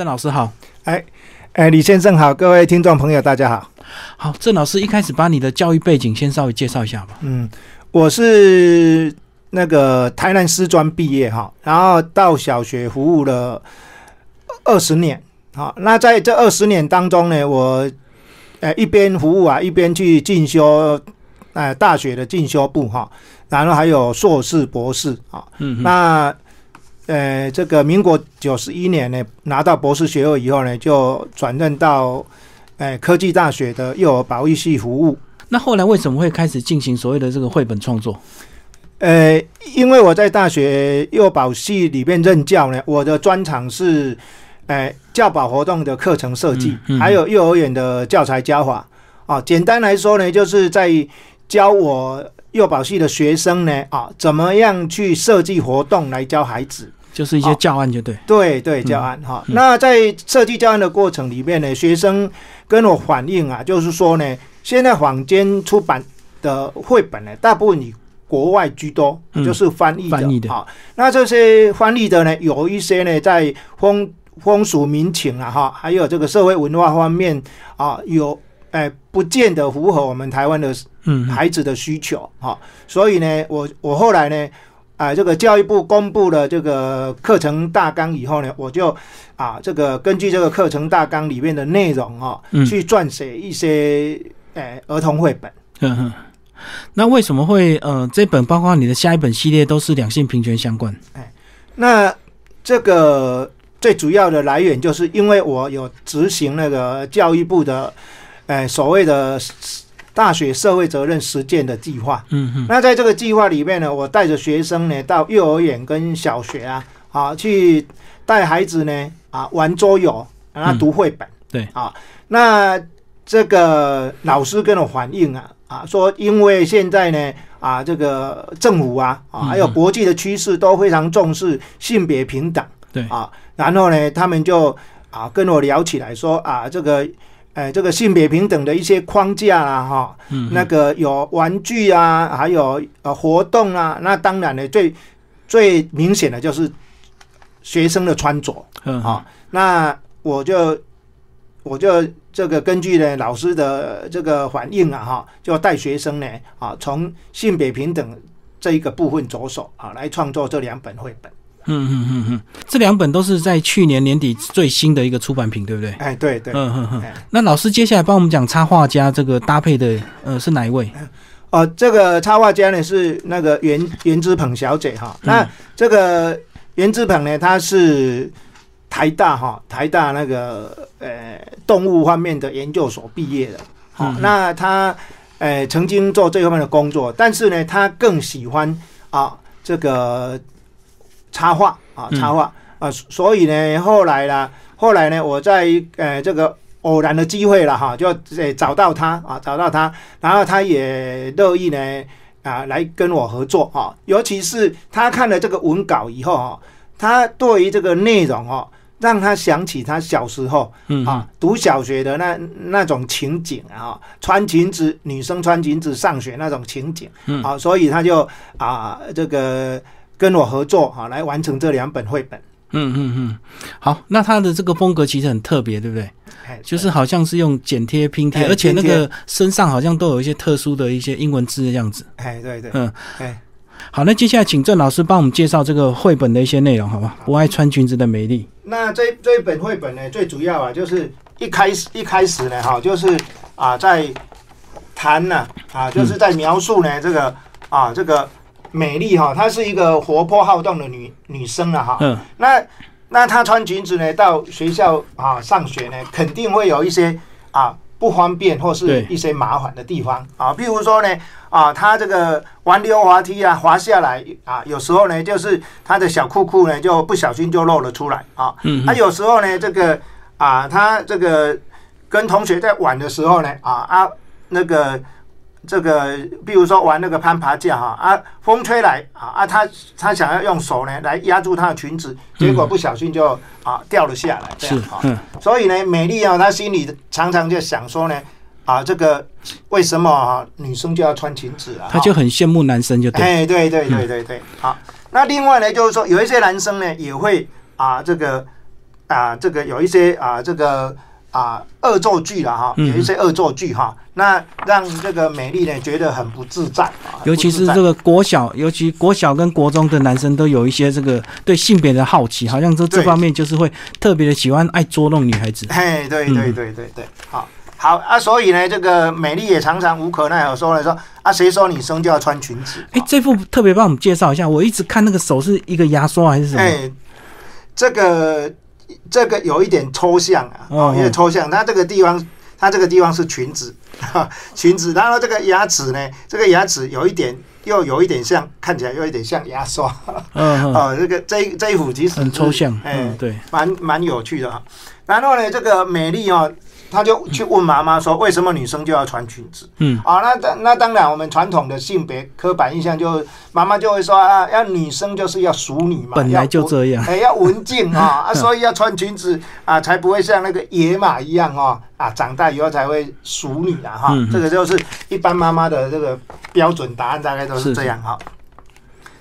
郑老师好。哎，哎，李先生好，各位听众朋友大家好。好，郑老师一开始把你的教育背景先稍微介绍一下吧。嗯，我是那个台南师专毕业哈，然后到小学服务了二十年。好，那在这二十年当中呢，我呃一边服务啊，一边去进修，呃大学的进修部哈，然后还有硕士、博士啊。嗯。那呃，这个民国九十一年呢，拿到博士学位以后呢，就转任到呃科技大学的幼儿保育系服务。那后来为什么会开始进行所谓的这个绘本创作？呃，因为我在大学幼保系里面任教呢，我的专长是。哎，教保活动的课程设计，还有幼儿园的教材教法啊。简单来说呢，就是在教我幼保系的学生呢啊，怎么样去设计活动来教孩子，就是一些教案，就对。对对，教案哈。那在设计教案的过程里面呢，学生跟我反映啊，就是说呢，现在坊间出版的绘本呢，大部分以国外居多，就是翻译的啊。那这些翻译的呢，有一些呢，在风风俗民情啊，哈，还有这个社会文化方面啊，有哎，不见得符合我们台湾的孩子的需求哈。所以呢，我我后来呢，啊，这个教育部公布了这个课程大纲以后呢，我就啊，这个根据这个课程大纲里面的内容哈，去撰写一些哎儿童绘本。嗯哼，那为什么会呃，这本包括你的下一本系列都是两性平权相关？哎，那这个。最主要的来源就是因为我有执行那个教育部的，呃，所谓的大学社会责任实践的计划。嗯嗯。那在这个计划里面呢，我带着学生呢到幼儿园跟小学啊，啊，去带孩子呢啊玩桌游，让他读绘本。对。啊，那这个老师跟我反映啊啊，说因为现在呢啊，这个政府啊啊，还有国际的趋势都非常重视性别平等。对。啊。然后呢，他们就啊跟我聊起来，说啊这个，呃这个性别平等的一些框架啦，哈，那个有玩具啊，还有呃活动啊，那当然呢最最明显的就是学生的穿着，嗯啊，那我就我就这个根据呢老师的这个反应啊，哈，就带学生呢啊从性别平等这一个部分着手啊，来创作这两本绘本。嗯嗯嗯嗯，这两本都是在去年年底最新的一个出版品，对不对？哎，对对。嗯嗯嗯。那老师接下来帮我们讲插画家这个搭配的，呃，是哪一位？哦，这个插画家呢是那个袁袁之鹏小姐哈。那这个袁之鹏呢，他是台大哈台大那个呃动物方面的研究所毕业的。好，那他呃曾经做这方面的工作，但是呢，他更喜欢啊这个。插画啊，插画。啊，所以呢，后来呢，后来呢，我在呃这个偶然的机会了哈，就呃找到他啊，找到他，然后他也乐意呢啊来跟我合作啊，尤其是他看了这个文稿以后啊，他对于这个内容哦，让他想起他小时候啊读小学的那那种情景啊，穿裙子女生穿裙子上学那种情景啊，所以他就啊这个。跟我合作哈，来完成这两本绘本。嗯嗯嗯，好，那他的这个风格其实很特别，对不对？就是好像是用剪贴拼贴，而且那个身上好像都有一些特殊的一些英文字的样子。哎，对对，嗯，哎，好，那接下来请郑老师帮我们介绍这个绘本的一些内容，好吧？不爱穿裙子的美丽。那这这一本绘本呢，最主要啊，就是一开始一开始呢，哈，就是啊，在谈呢，啊，就是在描述呢，这个啊，这个。美丽哈，她是一个活泼好动的女女生啊哈。嗯。那那她穿裙子呢，到学校啊上学呢，肯定会有一些啊不方便或是一些麻烦的地方啊。譬如说呢，啊，她这个玩溜滑梯啊，滑下来啊，有时候呢，就是她的小裤裤呢，就不小心就露了出来啊。嗯。她有时候呢，这个啊，她这个跟同学在玩的时候呢，啊啊那个。这个，比如说玩那个攀爬架哈啊，风吹来啊啊，他他想要用手呢来压住她的裙子，结果不小心就啊掉了下来，这样哈。所以呢，美丽啊，她心里常常就想说呢，啊，这个为什么啊女生就要穿裙子啊？她就很羡慕男生，就对。哎，对对对对对，好。那另外呢，就是说有一些男生呢也会啊这个啊，这个有一些啊，这个啊恶作剧了哈，有一些恶作剧哈，那让这个美丽呢觉得很不自在啊，尤其是这个国小，尤其国小跟国中的男生都有一些这个对性别的好奇，好像说这方面就是会特别的喜欢爱捉弄女孩子。嘿，对对对对对，好。好啊，所以呢，这个美丽也常常无可奈何，说了说啊，谁说女生就要穿裙子？哎，这幅特别帮我们介绍一下，我一直看那个手是一个牙刷还是什么？哎，这个这个有一点抽象啊，哦，有点抽象。它这个地方，它这个地方是裙子，裙子。然后这个牙齿呢，这个牙齿有一点，又有一点像，看起来又有点像牙刷。嗯，哦，这个这这一幅其实很抽象，嗯，对，蛮蛮有趣的。然后呢，这个美丽哦。他就去问妈妈说：“为什么女生就要穿裙子？”嗯，啊，那当那当然，我们传统的性别刻板印象就妈妈就会说啊，要女生就是要淑女嘛，本来就这样，哎，要文静啊，啊，所以要穿裙子啊，才不会像那个野马一样哦，啊，长大以后才会淑女啊，哈，这个就是一般妈妈的这个标准答案，大概都是这样哈。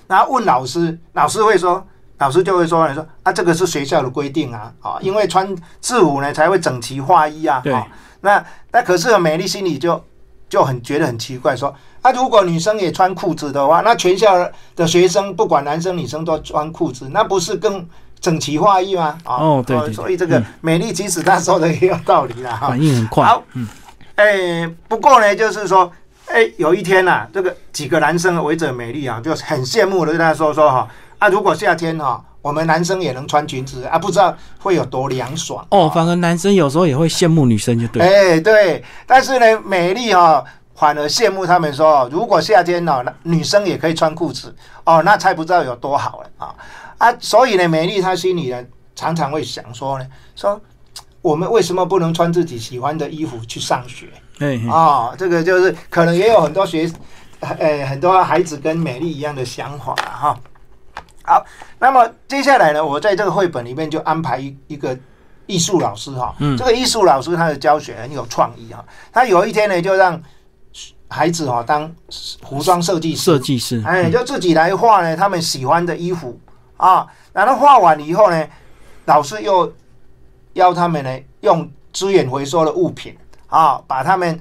然后问老师，老师会说。老师就会说：“你说啊，这个是学校的规定啊，啊，因为穿制服呢才会整齐划一啊。啊，那那可是美丽心里就就很觉得很奇怪，说啊，如果女生也穿裤子的话，那全校的学生不管男生女生都穿裤子，那不是更整齐划一吗？啊，哦，对，所以这个美丽即使她说的也有道理啦，反应很快。好，嗯，哎，不过呢，就是说，哎，有一天呐，这个几个男生围着美丽啊，就很羡慕的跟她说说哈。”啊，如果夏天哈，我们男生也能穿裙子啊，不知道会有多凉爽哦。反而男生有时候也会羡慕女生，就对。哎，对，但是呢，美丽哈反而羡慕他们说，如果夏天呢，女生也可以穿裤子哦，那才不知道有多好了啊啊！所以呢，美丽她心里呢常常会想说呢，说我们为什么不能穿自己喜欢的衣服去上学？哎，啊，这个就是可能也有很多学，呃，很多孩子跟美丽一样的想法哈。好，那么接下来呢，我在这个绘本里面就安排一一个艺术老师哈，嗯，这个艺术老师他的教学很有创意哈，他有一天呢就让孩子哈当服装设计设计师，哎，就自己来画呢他们喜欢的衣服啊，然后画完以后呢，老师又要他们呢用资源回收的物品啊，把他们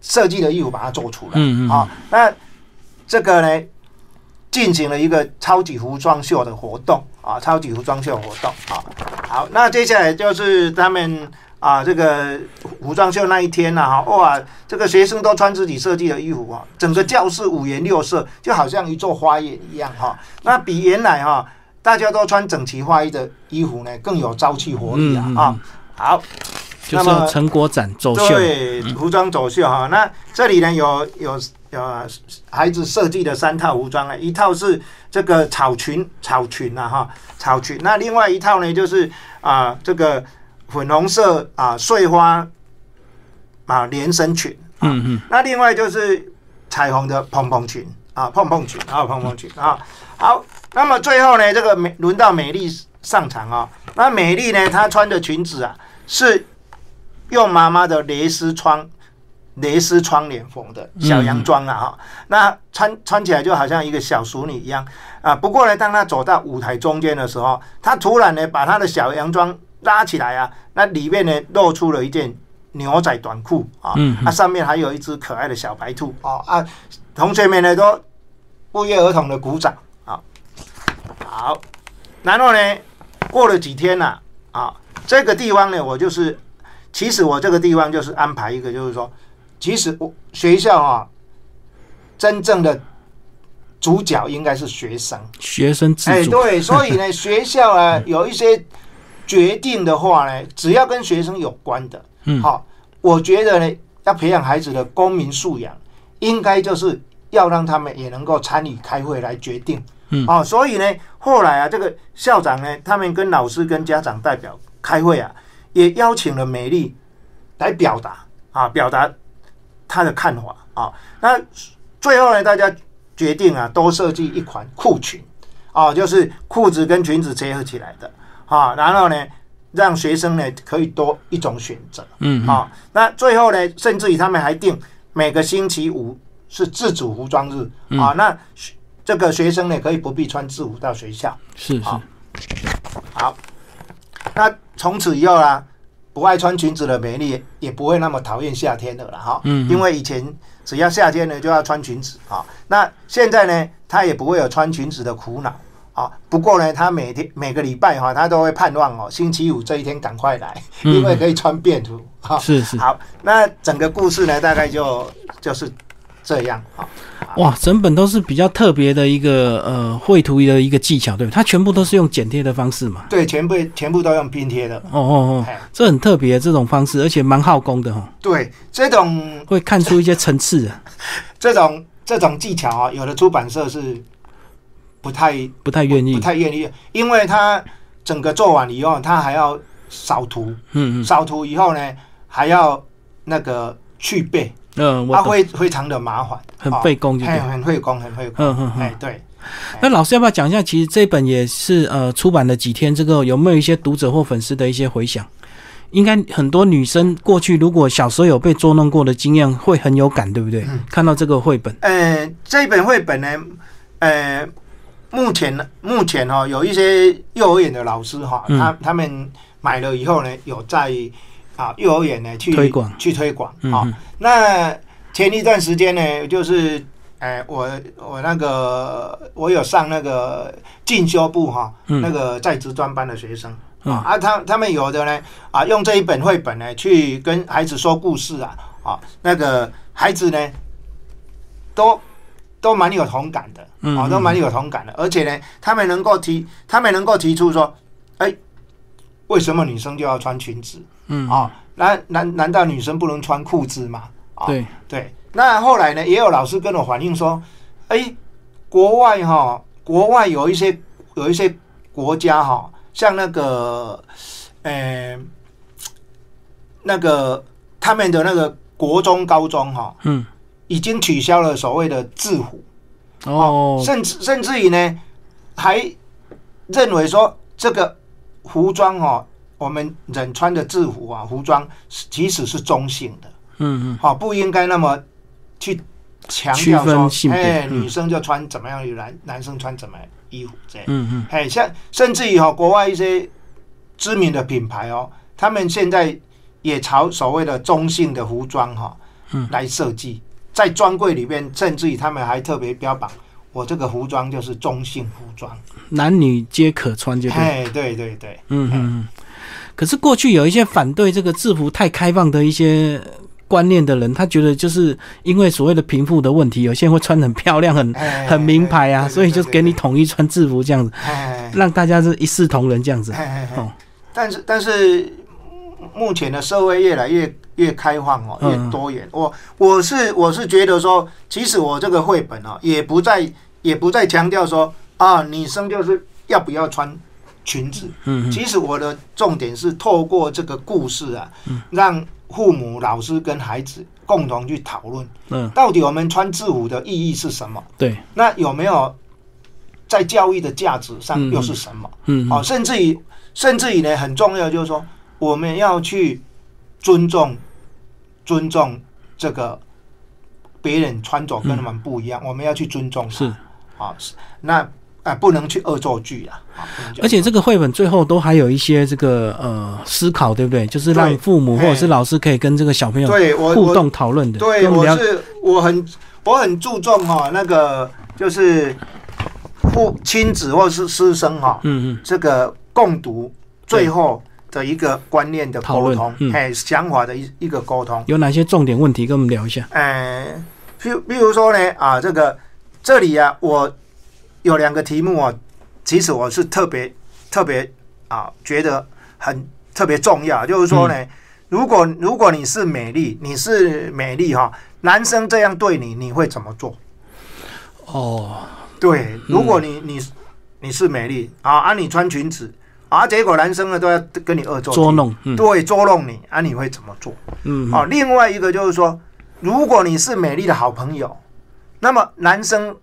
设计的衣服把它做出来，嗯嗯，啊，那这个呢？进行了一个超级服装秀的活动啊，超级服装秀活动啊。好，那接下来就是他们啊，这个服装秀那一天呢，哈，哇，这个学生都穿自己设计的衣服啊，整个教室五颜六色，就好像一座花园一样哈。那比原来哈，大家都穿整齐划一的衣服呢，更有朝气活力啊。啊，好，就是成果展走秀，对，服装走秀哈。那这里呢，有有。呃，孩子设计的三套服装啊，一套是这个草裙，草裙啊，哈，草裙。那另外一套呢，就是啊，这个粉红色啊，碎花啊，连身裙。嗯嗯。那另外就是彩虹的蓬蓬裙啊，蓬蓬裙啊，蓬蓬裙啊。好，那么最后呢，这个美轮到美丽上场啊。那美丽呢，她穿的裙子啊，是用妈妈的蕾丝窗。蕾丝窗帘缝的小洋装啊，哈，那穿穿起来就好像一个小淑女一样啊。不过呢，当她走到舞台中间的时候，她突然呢把她的小洋装拉起来啊，那里面呢露出了一件牛仔短裤啊，啊上面还有一只可爱的小白兔哦啊，同学们呢都不约而同的鼓掌啊。好，然后呢，过了几天呢，啊，这个地方呢，我就是，其实我这个地方就是安排一个，就是说。其实我学校啊，真正的主角应该是学生，学生自主。哎，对，所以呢，学校啊有一些决定的话呢，只要跟学生有关的，嗯，好，我觉得呢，要培养孩子的公民素养，应该就是要让他们也能够参与开会来决定，嗯，哦，所以呢，后来啊，这个校长呢，他们跟老师跟家长代表开会啊，也邀请了美丽来表达啊，表达。他的看法啊，那最后呢，大家决定啊，多设计一款裤裙啊，就是裤子跟裙子结合起来的啊，然后呢，让学生呢可以多一种选择，嗯啊，那最后呢，甚至于他们还定每个星期五是自主服装日啊，那这个学生呢可以不必穿制服到学校，是是，好，那从此以后啦，不爱穿裙子的美丽也不会那么讨厌夏天的了哈。嗯，因为以前只要夏天呢就要穿裙子啊，那现在呢，她也不会有穿裙子的苦恼。啊，不过呢，他每天每个礼拜哈，他都会盼望哦，星期五这一天赶快来，因为可以穿便服。哈，是是。好，那整个故事呢，大概就就是这样。好，哇，整本都是比较特别的一个呃绘图的一个技巧，对吧？它全部都是用剪贴的方式嘛？对，全部全部都用拼贴的。哦哦哦，这很特别这种方式，而且蛮耗工的哈。对，这种会看出一些层次啊。这种这种技巧啊，有的出版社是。不太不太愿意，不太愿意，因为他整个做完以后，他还要扫图，嗯嗯，扫图以后呢，还要那个去背，嗯，他会非常的麻烦，很费工，很很费工，很费工，嗯嗯，哎对。那老师要不要讲一下？其实这本也是呃出版了几天，这个有没有一些读者或粉丝的一些回响？应该很多女生过去如果小时候有被捉弄过的经验，会很有感，对不对？看到这个绘本，呃，这本绘本呢，呃。目前呢，目前哈有一些幼儿园的老师哈，他他们买了以后呢，有在啊幼儿园呢去推广去推广啊。那前一段时间呢，就是哎我我那个我有上那个进修部哈，那个在职专班的学生啊，啊他他们有的呢啊用这一本绘本呢去跟孩子说故事啊啊那个孩子呢都。都蛮有同感的，啊，都蛮有同感的，而且呢，他们能够提，他们能够提出说，哎，为什么女生就要穿裙子？嗯，啊，难难难道女生不能穿裤子吗？啊对对。那后来呢，也有老师跟我反映说，哎，国外哈，国外有一些有一些国家哈，像那个，呃，那个他们的那个国中、高中哈，嗯。已经取消了所谓的制服哦，甚至甚至于呢，还认为说这个服装哦，我们人穿的制服啊，服装即使是中性的，嗯嗯，好，不应该那么去强调说，哎，女生就穿怎么样，男男生穿怎么衣服这样，嗯嗯，哎，像甚至于哈，国外一些知名的品牌哦，他们现在也朝所谓的中性的服装哈，嗯，来设计。在专柜里面，甚至于他们还特别标榜，我这个服装就是中性服装，男女皆可穿，就对，对对对，嗯嗯。可是过去有一些反对这个制服太开放的一些观念的人，他觉得就是因为所谓的贫富的问题，有些人会穿很漂亮、很很名牌啊，所以就给你统一穿制服这样子，让大家是一视同仁这样子。哦，但是但是目前的社会越来越。越开放哦，越多元。我我是我是觉得说，其实我这个绘本哦，也不再也不再强调说啊，女生就是要不要穿裙子。嗯，其实我的重点是透过这个故事啊，让父母、老师跟孩子共同去讨论，嗯，到底我们穿制服的意义是什么？对，那有没有在教育的价值上又是什么？嗯，哦，甚至于甚至于呢，很重要就是说，我们要去尊重。尊重这个别人穿着跟他们不一样，我们要去尊重。是啊，是那啊，不能去恶作剧啊。而且这个绘本最后都还有一些这个呃思考，对不对？就是让父母或者是老师可以跟这个小朋友对互动讨论的。对，我是我很我很注重哈，那个就是父亲子或是师生哈，嗯嗯，这个共读最后。的一个观念的沟通，哎，想法的一一个沟通，有哪些重点问题跟我们聊一下？哎，比比如说呢，啊，这个这里啊，我有两个题目啊，其实我是特别特别啊，觉得很特别重要，就是说呢，如果如果你是美丽，你是美丽哈，男生这样对你，你会怎么做？哦，对，如果你你你是美丽啊，啊，你穿裙子。啊！结果男生呢都要跟你恶作捉弄，对，捉弄你啊！你会怎么做？嗯，好。另外一个就是说，如果你是美丽的好朋友，那么男生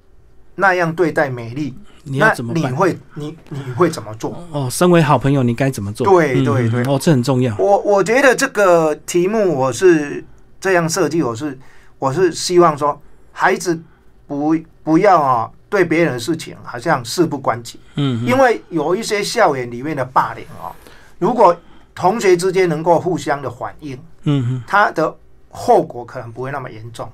那样对待美丽，你要怎么？你会你你会怎么做？哦，身为好朋友，你该怎么做？对对对，哦，这很重要。我我觉得这个题目我是这样设计，我是我是希望说，孩子不不要啊。对别人的事情好像事不关己，嗯，因为有一些校园里面的霸凌哦，如果同学之间能够互相的反应，嗯嗯，它的后果可能不会那么严重。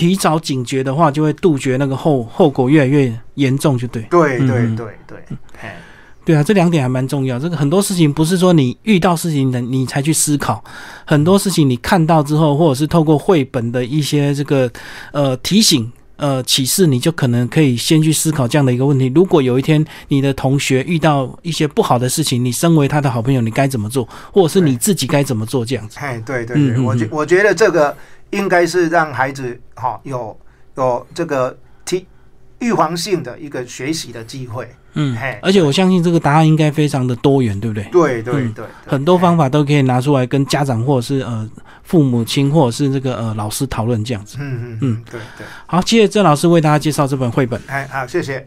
提早警觉的话，就会杜绝那个后后果越来越严重，就对。对对嗯对对，哎，对啊，这两点还蛮重要。这个很多事情不是说你遇到事情的你才去思考，很多事情你看到之后，或者是透过绘本的一些这个呃提醒。呃，启示你就可能可以先去思考这样的一个问题：如果有一天你的同学遇到一些不好的事情，你身为他的好朋友，你该怎么做，或者是你自己该怎么做？这样子。哎，对对对，嗯嗯我觉嗯我觉得这个应该是让孩子哈、有有这个提预防性的一个学习的机会。嗯嘿，而且我相信这个答案应该非常的多元，对不对？对对嗯对，对很多方法。都可以拿出来跟家长或者是呃父母亲或者是这个呃老师讨论这样子。嗯嗯嗯嗯，对对，好，谢谢郑老师为大家介绍这本绘本。哎好，谢谢。